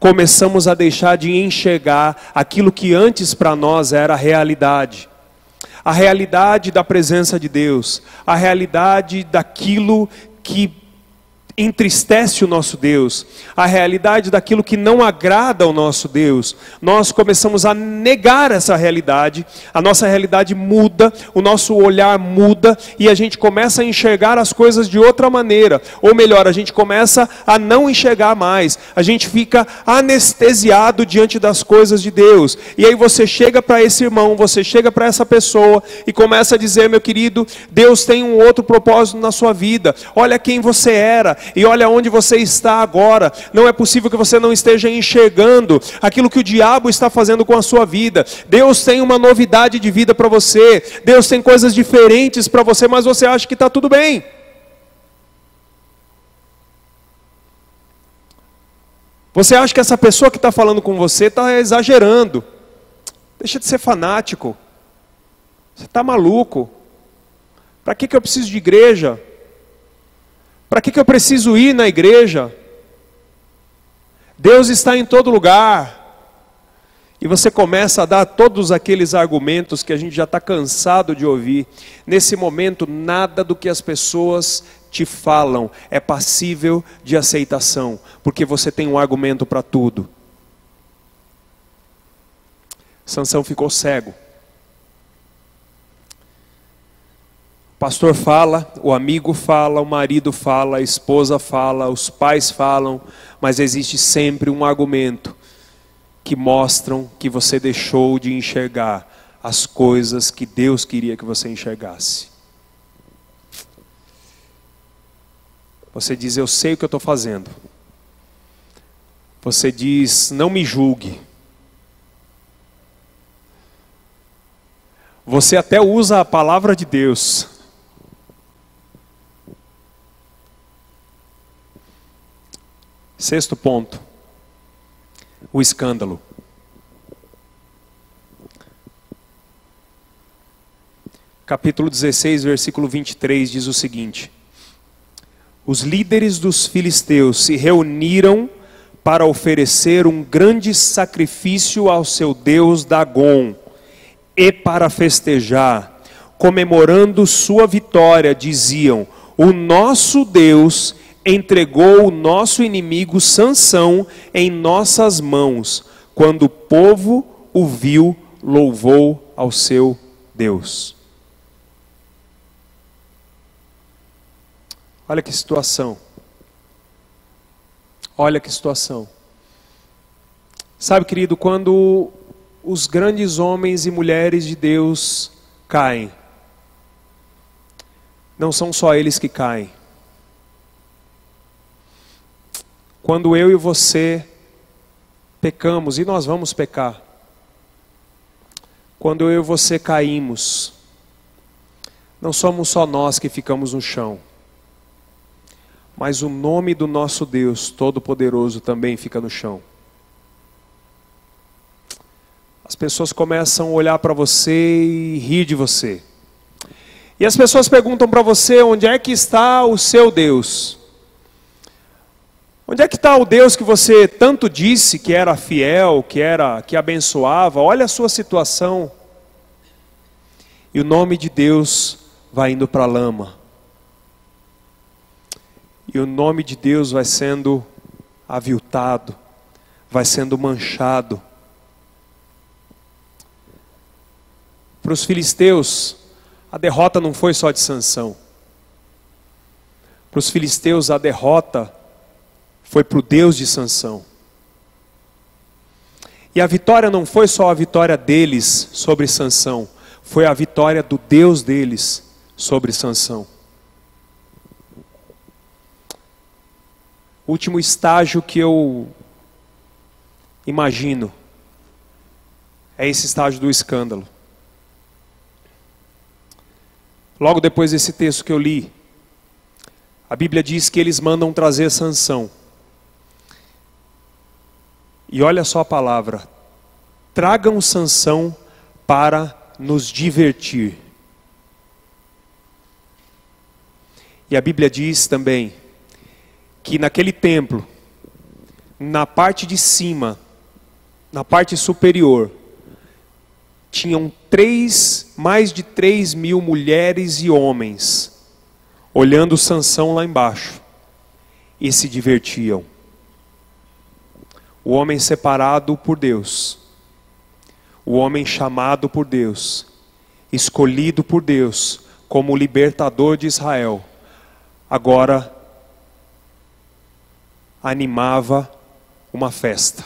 começamos a deixar de enxergar aquilo que antes para nós era realidade. A realidade da presença de Deus, a realidade daquilo que entristece o nosso Deus, a realidade daquilo que não agrada ao nosso Deus, nós começamos a negar essa realidade, a nossa realidade muda, o nosso olhar muda e a gente começa a enxergar as coisas de outra maneira, ou melhor, a gente começa a não enxergar mais, a gente fica anestesiado diante das coisas de Deus, e aí você chega para esse irmão, você chega para essa pessoa e começa a dizer: meu querido, Deus tem um outro propósito na sua vida, olha quem você era e olha onde você está agora. Não é possível que você não esteja enxergando aquilo que o diabo está fazendo com a sua vida. Deus tem uma novidade de vida para você, Deus tem coisas diferentes para você, mas você acha que está tudo bem. Você acha que essa pessoa que está falando com você está exagerando. Deixa de ser fanático. Você está maluco. Para que, que eu preciso de igreja? Para que, que eu preciso ir na igreja? Deus está em todo lugar. E você começa a dar todos aqueles argumentos que a gente já está cansado de ouvir. Nesse momento, nada do que as pessoas te falam é passível de aceitação, porque você tem um argumento para tudo. Sansão ficou cego. Pastor fala, o amigo fala, o marido fala, a esposa fala, os pais falam, mas existe sempre um argumento que mostram que você deixou de enxergar as coisas que Deus queria que você enxergasse. Você diz, eu sei o que eu estou fazendo. Você diz, não me julgue. Você até usa a palavra de Deus. Sexto ponto: o escândalo. Capítulo 16, versículo 23 diz o seguinte: Os líderes dos filisteus se reuniram para oferecer um grande sacrifício ao seu deus Dagon e para festejar, comemorando sua vitória, diziam: O nosso Deus entregou o nosso inimigo Sansão em nossas mãos. Quando o povo o viu, louvou ao seu Deus. Olha que situação. Olha que situação. Sabe, querido, quando os grandes homens e mulheres de Deus caem, não são só eles que caem. Quando eu e você pecamos, e nós vamos pecar, quando eu e você caímos, não somos só nós que ficamos no chão, mas o nome do nosso Deus Todo-Poderoso também fica no chão. As pessoas começam a olhar para você e rir de você. E as pessoas perguntam para você onde é que está o seu Deus. Onde é que está o Deus que você tanto disse que era fiel, que era que abençoava? Olha a sua situação. E o nome de Deus vai indo para a lama. E o nome de Deus vai sendo aviltado, vai sendo manchado. Para os filisteus, a derrota não foi só de Sansão. Para os filisteus, a derrota foi para o Deus de Sansão. E a vitória não foi só a vitória deles sobre Sansão, foi a vitória do Deus deles sobre Sansão. Último estágio que eu imagino é esse estágio do escândalo. Logo depois desse texto que eu li, a Bíblia diz que eles mandam trazer Sansão. E olha só a palavra: tragam Sansão para nos divertir. E a Bíblia diz também que naquele templo, na parte de cima, na parte superior, tinham três, mais de três mil mulheres e homens olhando Sansão lá embaixo. e se divertiam. O homem separado por Deus, o homem chamado por Deus, escolhido por Deus como libertador de Israel, agora animava uma festa.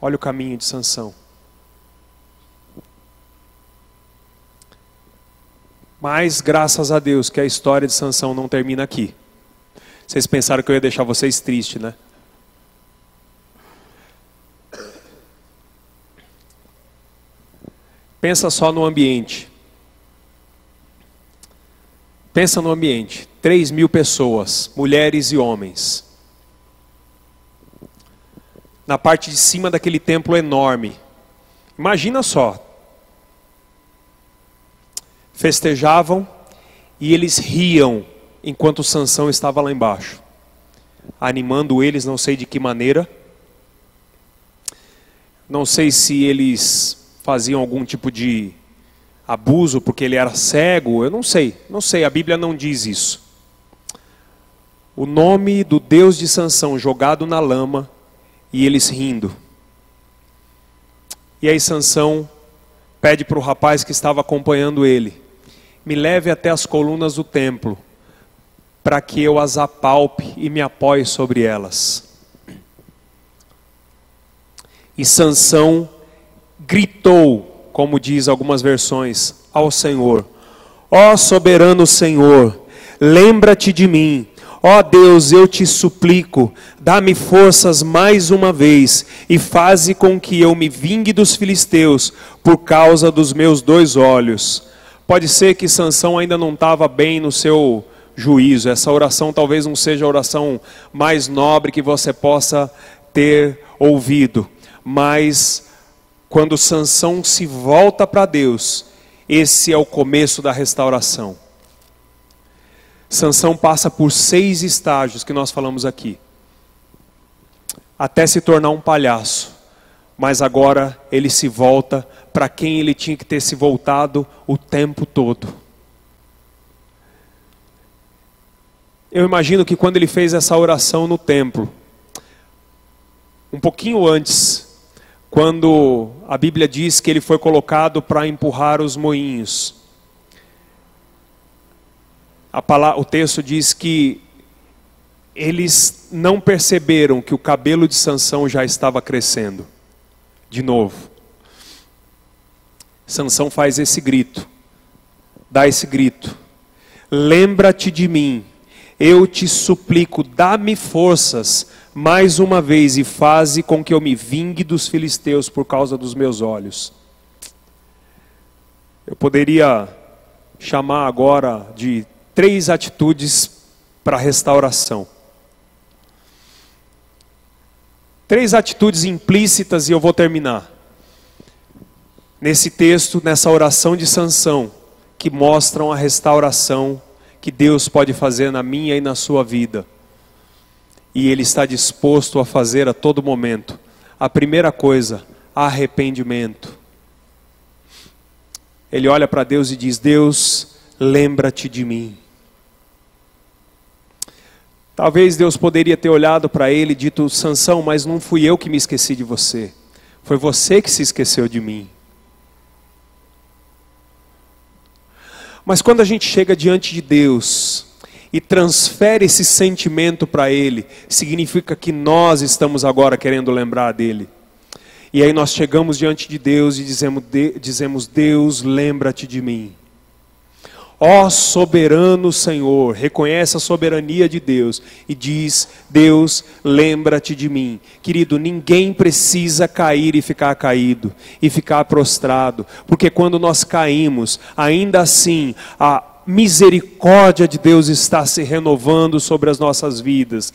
Olha o caminho de Sansão. Mas graças a Deus que a história de Sansão não termina aqui. Vocês pensaram que eu ia deixar vocês tristes, né? Pensa só no ambiente. Pensa no ambiente. 3 mil pessoas, mulheres e homens. Na parte de cima daquele templo enorme. Imagina só. Festejavam e eles riam enquanto Sansão estava lá embaixo, animando eles, não sei de que maneira. Não sei se eles faziam algum tipo de abuso porque ele era cego, eu não sei, não sei, a Bíblia não diz isso. O nome do Deus de Sansão jogado na lama e eles rindo. E aí Sansão pede para o rapaz que estava acompanhando ele: "Me leve até as colunas do templo, para que eu as apalpe e me apoie sobre elas." E Sansão gritou como diz algumas versões, ao Senhor: Ó soberano Senhor, lembra-te de mim. Ó Deus, eu te suplico, dá-me forças mais uma vez e faze com que eu me vingue dos filisteus por causa dos meus dois olhos. Pode ser que Sansão ainda não estava bem no seu juízo. Essa oração talvez não seja a oração mais nobre que você possa ter ouvido, mas quando Sansão se volta para Deus, esse é o começo da restauração. Sansão passa por seis estágios que nós falamos aqui, até se tornar um palhaço. Mas agora ele se volta para quem ele tinha que ter se voltado o tempo todo. Eu imagino que quando ele fez essa oração no templo, um pouquinho antes quando a Bíblia diz que ele foi colocado para empurrar os moinhos. Palavra, o texto diz que eles não perceberam que o cabelo de Sansão já estava crescendo. De novo. Sansão faz esse grito. Dá esse grito. Lembra-te de mim. Eu te suplico, dá-me forças mais uma vez e faze com que eu me vingue dos filisteus por causa dos meus olhos. Eu poderia chamar agora de três atitudes para restauração. Três atitudes implícitas e eu vou terminar. Nesse texto, nessa oração de Sansão, que mostram a restauração que Deus pode fazer na minha e na sua vida e Ele está disposto a fazer a todo momento. A primeira coisa, arrependimento. Ele olha para Deus e diz: Deus, lembra-te de mim. Talvez Deus poderia ter olhado para ele e dito: Sansão, mas não fui eu que me esqueci de você. Foi você que se esqueceu de mim. Mas quando a gente chega diante de Deus, e transfere esse sentimento para Ele, significa que nós estamos agora querendo lembrar dele. E aí nós chegamos diante de Deus e dizemos, dizemos Deus, lembra-te de mim. Ó soberano Senhor, reconhece a soberania de Deus e diz: Deus, lembra-te de mim. Querido, ninguém precisa cair e ficar caído e ficar prostrado, porque quando nós caímos, ainda assim a misericórdia de Deus está se renovando sobre as nossas vidas.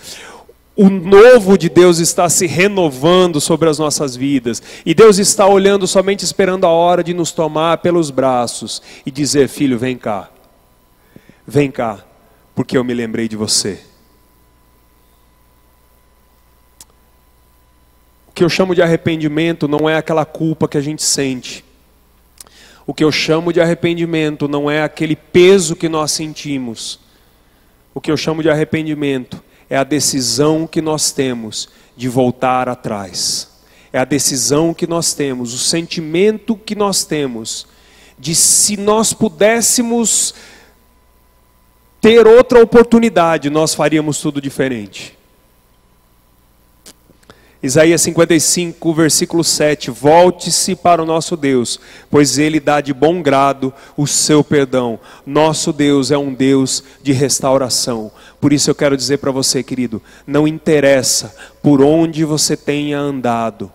O novo de Deus está se renovando sobre as nossas vidas. E Deus está olhando somente esperando a hora de nos tomar pelos braços e dizer: Filho, vem cá. Vem cá, porque eu me lembrei de você. O que eu chamo de arrependimento não é aquela culpa que a gente sente. O que eu chamo de arrependimento não é aquele peso que nós sentimos. O que eu chamo de arrependimento é a decisão que nós temos de voltar atrás. É a decisão que nós temos, o sentimento que nós temos de se nós pudéssemos ter outra oportunidade, nós faríamos tudo diferente. Isaías 55, versículo 7: Volte-se para o nosso Deus, pois ele dá de bom grado o seu perdão. Nosso Deus é um Deus de restauração. Por isso eu quero dizer para você, querido, não interessa por onde você tenha andado,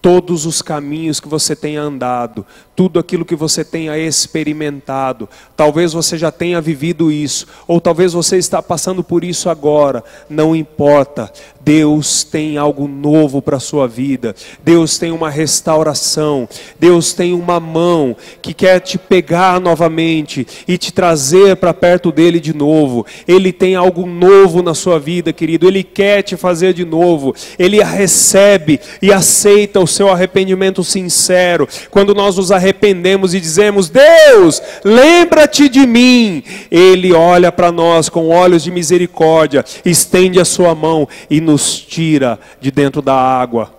todos os caminhos que você tenha andado, tudo aquilo que você tenha experimentado. Talvez você já tenha vivido isso, ou talvez você está passando por isso agora, não importa. Deus tem algo novo para a sua vida. Deus tem uma restauração. Deus tem uma mão que quer te pegar novamente e te trazer para perto dele de novo. Ele tem algo novo na sua vida, querido. Ele quer te fazer de novo. Ele recebe e aceita o seu arrependimento sincero. Quando nós nos arrependemos e dizemos: Deus, lembra-te de mim. Ele olha para nós com olhos de misericórdia, estende a sua mão e nos tira de dentro da água.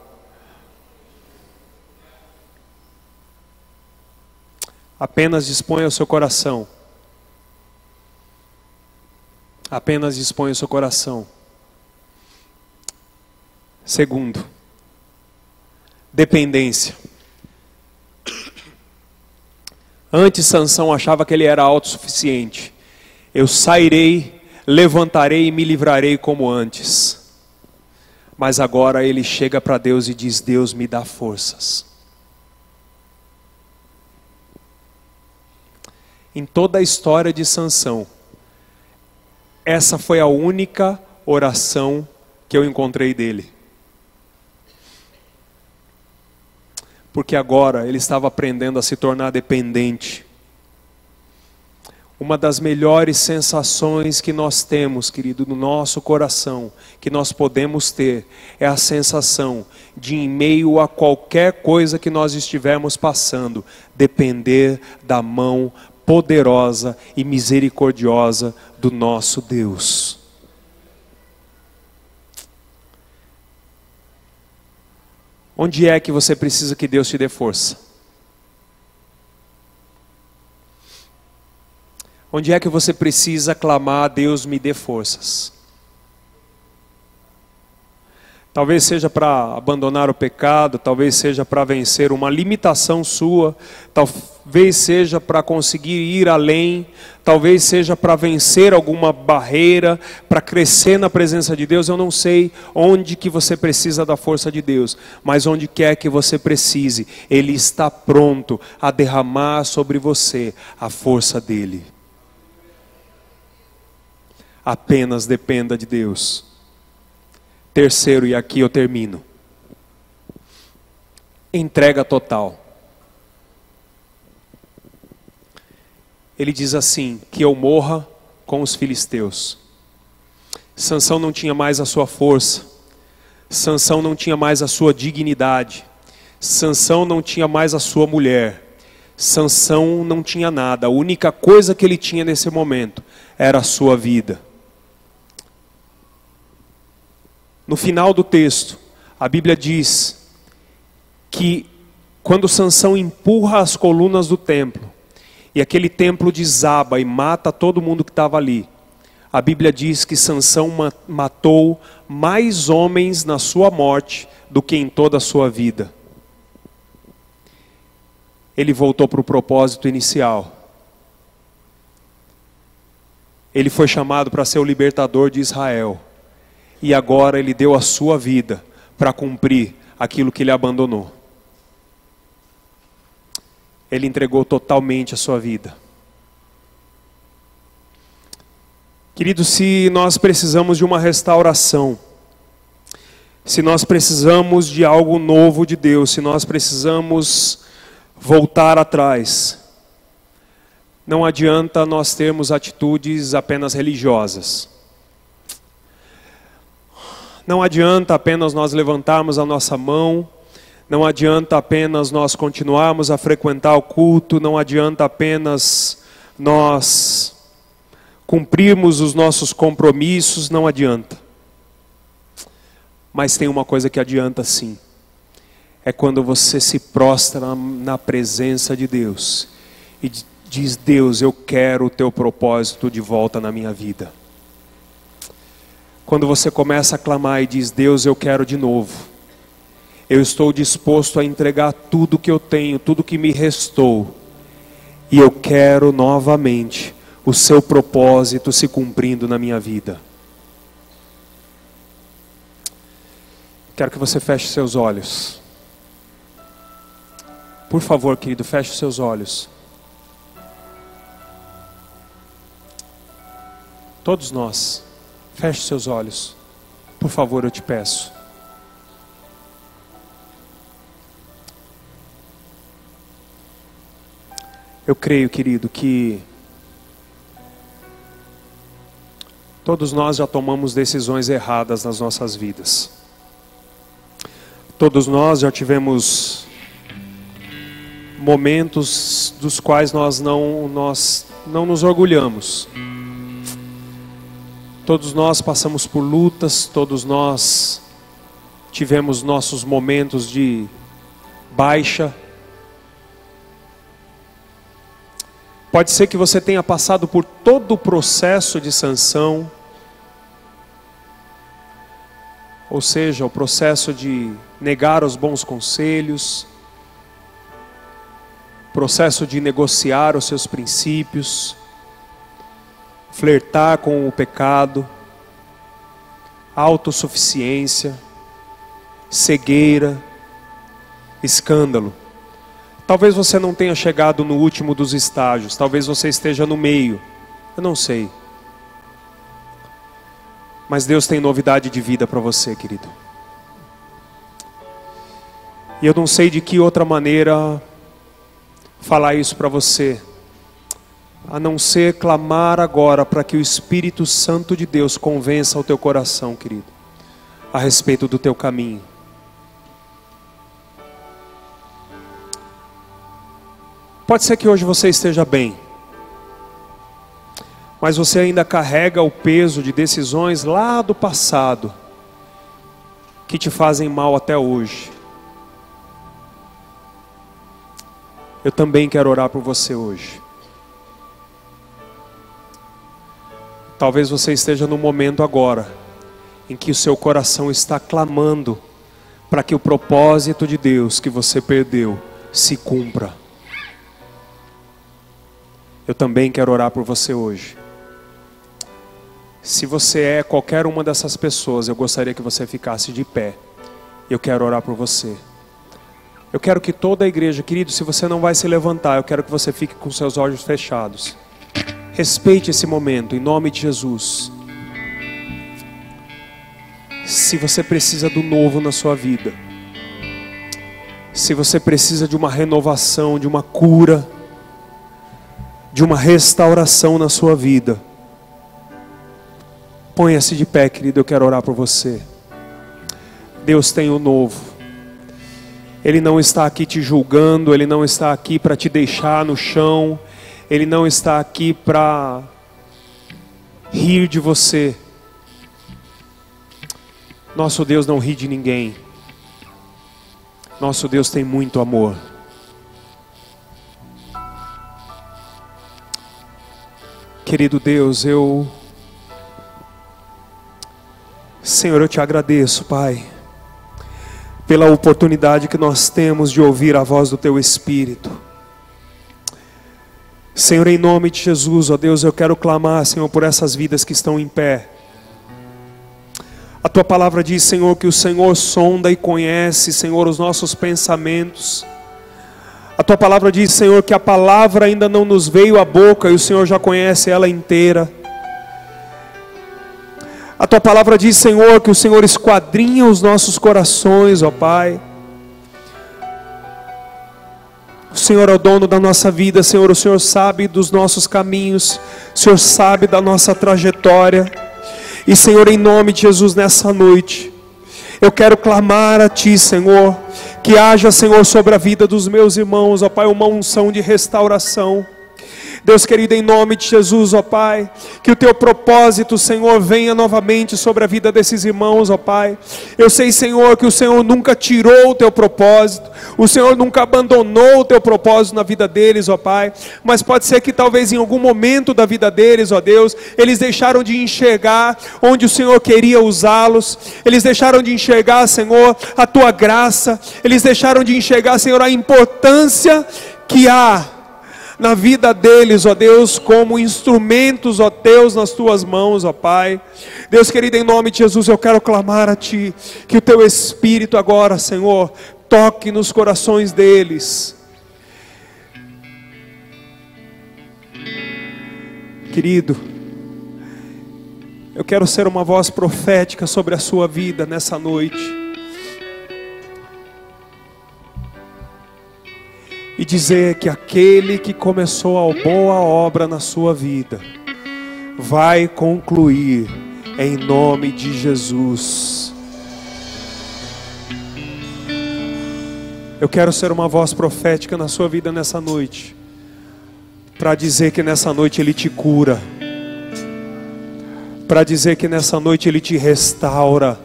Apenas disponha o seu coração. Apenas disponha o seu coração. Segundo, dependência. Antes Sansão achava que ele era autossuficiente. Eu sairei, levantarei e me livrarei como antes. Mas agora ele chega para Deus e diz: Deus me dá forças. Em toda a história de Sansão, essa foi a única oração que eu encontrei dele. Porque agora ele estava aprendendo a se tornar dependente. Uma das melhores sensações que nós temos, querido, no nosso coração, que nós podemos ter, é a sensação de, em meio a qualquer coisa que nós estivermos passando, depender da mão poderosa e misericordiosa do nosso Deus. Onde é que você precisa que Deus te dê força? Onde é que você precisa clamar Deus me dê forças? Talvez seja para abandonar o pecado, talvez seja para vencer uma limitação sua, talvez seja para conseguir ir além, talvez seja para vencer alguma barreira, para crescer na presença de Deus. Eu não sei onde que você precisa da força de Deus, mas onde quer que você precise, Ele está pronto a derramar sobre você a força dele. Apenas dependa de Deus. Terceiro, e aqui eu termino. Entrega total. Ele diz assim: que eu morra com os filisteus. Sansão não tinha mais a sua força. Sansão não tinha mais a sua dignidade. Sansão não tinha mais a sua mulher. Sansão não tinha nada. A única coisa que ele tinha nesse momento era a sua vida. No final do texto, a Bíblia diz que quando Sansão empurra as colunas do templo e aquele templo desaba e mata todo mundo que estava ali, a Bíblia diz que Sansão matou mais homens na sua morte do que em toda a sua vida. Ele voltou para o propósito inicial. Ele foi chamado para ser o libertador de Israel e agora ele deu a sua vida para cumprir aquilo que ele abandonou. Ele entregou totalmente a sua vida. Querido, se nós precisamos de uma restauração, se nós precisamos de algo novo de Deus, se nós precisamos voltar atrás, não adianta nós termos atitudes apenas religiosas. Não adianta apenas nós levantarmos a nossa mão, Não adianta apenas nós continuarmos a frequentar o culto, não adianta apenas nós cumprirmos os nossos compromissos, não adianta. Mas tem uma coisa que adianta sim. É quando você se prostra na presença de Deus e diz: Deus, eu quero o teu propósito de volta na minha vida. Quando você começa a clamar e diz: Deus, eu quero de novo. Eu estou disposto a entregar tudo que eu tenho, tudo que me restou. E eu quero novamente o seu propósito se cumprindo na minha vida. Quero que você feche seus olhos. Por favor, querido, feche seus olhos. Todos nós, feche seus olhos. Por favor, eu te peço. Eu creio, querido, que todos nós já tomamos decisões erradas nas nossas vidas. Todos nós já tivemos momentos dos quais nós não, nós não nos orgulhamos. Todos nós passamos por lutas, todos nós tivemos nossos momentos de baixa. Pode ser que você tenha passado por todo o processo de sanção, ou seja, o processo de negar os bons conselhos, processo de negociar os seus princípios, flertar com o pecado, autossuficiência, cegueira, escândalo. Talvez você não tenha chegado no último dos estágios, talvez você esteja no meio, eu não sei. Mas Deus tem novidade de vida para você, querido. E eu não sei de que outra maneira falar isso para você, a não ser clamar agora para que o Espírito Santo de Deus convença o teu coração, querido, a respeito do teu caminho. Pode ser que hoje você esteja bem, mas você ainda carrega o peso de decisões lá do passado que te fazem mal até hoje. Eu também quero orar por você hoje. Talvez você esteja no momento agora em que o seu coração está clamando para que o propósito de Deus que você perdeu se cumpra. Eu também quero orar por você hoje. Se você é qualquer uma dessas pessoas, eu gostaria que você ficasse de pé. Eu quero orar por você. Eu quero que toda a igreja, querido, se você não vai se levantar, eu quero que você fique com seus olhos fechados. Respeite esse momento, em nome de Jesus. Se você precisa do novo na sua vida, se você precisa de uma renovação, de uma cura, de uma restauração na sua vida, ponha-se de pé, querido, eu quero orar por você. Deus tem o novo. Ele não está aqui te julgando, Ele não está aqui para te deixar no chão, Ele não está aqui para rir de você. Nosso Deus não ri de ninguém. Nosso Deus tem muito amor. Querido Deus, eu. Senhor, eu te agradeço, Pai pela oportunidade que nós temos de ouvir a voz do Teu Espírito. Senhor, em nome de Jesus, ó Deus, eu quero clamar, Senhor, por essas vidas que estão em pé. A tua palavra diz, Senhor, que o Senhor sonda e conhece, Senhor, os nossos pensamentos. A tua palavra diz, Senhor, que a palavra ainda não nos veio à boca e o Senhor já conhece ela inteira. A tua palavra diz, Senhor, que o Senhor esquadrinha os nossos corações, ó Pai. O Senhor é o dono da nossa vida, Senhor. O Senhor sabe dos nossos caminhos, o Senhor sabe da nossa trajetória. E, Senhor, em nome de Jesus, nessa noite, eu quero clamar a Ti, Senhor, Que haja, Senhor, sobre a vida dos meus irmãos, ó Pai, uma unção de restauração. Deus querido, em nome de Jesus, ó Pai, que o teu propósito, Senhor, venha novamente sobre a vida desses irmãos, ó Pai. Eu sei, Senhor, que o Senhor nunca tirou o teu propósito, o Senhor nunca abandonou o teu propósito na vida deles, ó Pai, mas pode ser que talvez em algum momento da vida deles, ó Deus, eles deixaram de enxergar onde o Senhor queria usá-los, eles deixaram de enxergar, Senhor, a tua graça, eles deixaram de enxergar, Senhor, a importância que há na vida deles, ó Deus, como instrumentos, ó Deus, nas tuas mãos, ó Pai. Deus querido, em nome de Jesus, eu quero clamar a Ti, que o Teu Espírito agora, Senhor, toque nos corações deles. Querido, eu quero ser uma voz profética sobre a sua vida nessa noite. E dizer que aquele que começou a boa obra na sua vida vai concluir em nome de Jesus. Eu quero ser uma voz profética na sua vida nessa noite, para dizer que nessa noite Ele te cura, para dizer que nessa noite Ele te restaura,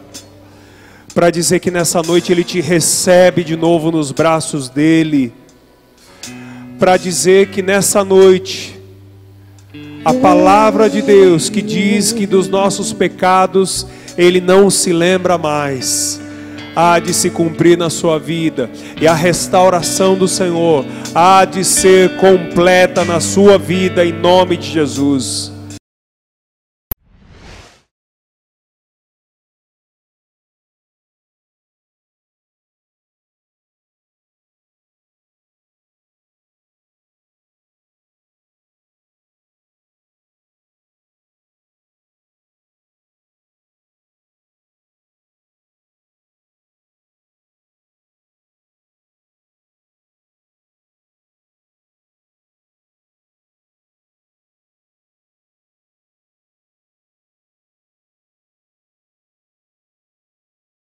para dizer que nessa noite Ele te recebe de novo nos braços dEle para dizer que nessa noite, a palavra de Deus que diz que dos nossos pecados Ele não se lembra mais, há de se cumprir na sua vida, e a restauração do Senhor há de ser completa na sua vida, em nome de Jesus.